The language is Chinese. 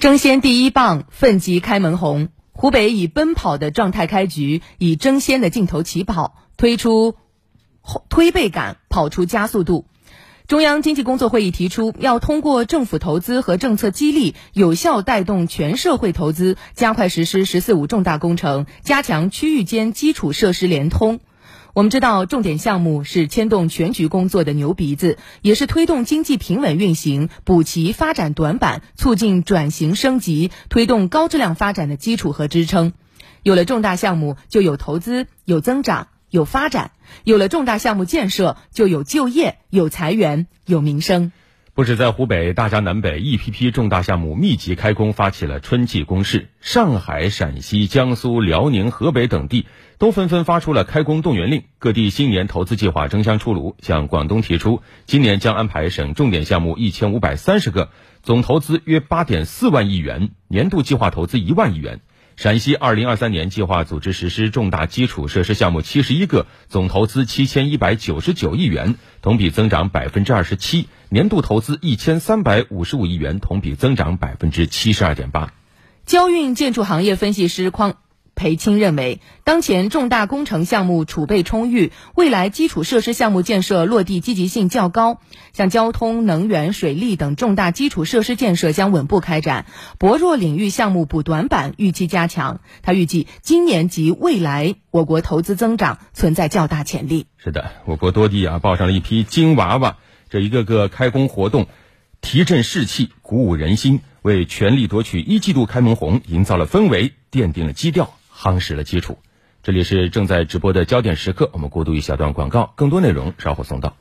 争先第一棒，奋击开门红。湖北以奔跑的状态开局，以争先的劲头起跑，推出推背感，跑出加速度。中央经济工作会议提出，要通过政府投资和政策激励，有效带动全社会投资，加快实施“十四五”重大工程，加强区域间基础设施联通。我们知道，重点项目是牵动全局工作的牛鼻子，也是推动经济平稳运行、补齐发展短板、促进转型升级、推动高质量发展的基础和支撑。有了重大项目，就有投资、有增长、有发展；有了重大项目建设，就有就业、有裁员、有民生。不止在湖北，大江南北一批批重大项目密集开工，发起了春季攻势。上海、陕西、江苏、辽宁、河北等地都纷纷发出了开工动员令，各地新年投资计划争相出炉。向广东提出，今年将安排省重点项目一千五百三十个，总投资约八点四万亿元，年度计划投资一万亿元。陕西二零二三年计划组织实施重大基础设施项目七十一个，总投资七千一百九十九亿元，同比增长百分之二十七，年度投资一千三百五十五亿元，同比增长百分之七十二点八。交运建筑行业分析师匡。裴青认为，当前重大工程项目储备充裕，未来基础设施项目建设落地积极性较高，像交通、能源、水利等重大基础设施建设将稳步开展，薄弱领域项目补短板预期加强。他预计，今年及未来，我国投资增长存在较大潜力。是的，我国多地啊抱上了一批金娃娃，这一个个开工活动，提振士气，鼓舞人心，为全力夺取一季度开门红营造了氛围，奠定了基调。夯实了基础。这里是正在直播的焦点时刻，我们过渡一小段广告，更多内容稍后送到。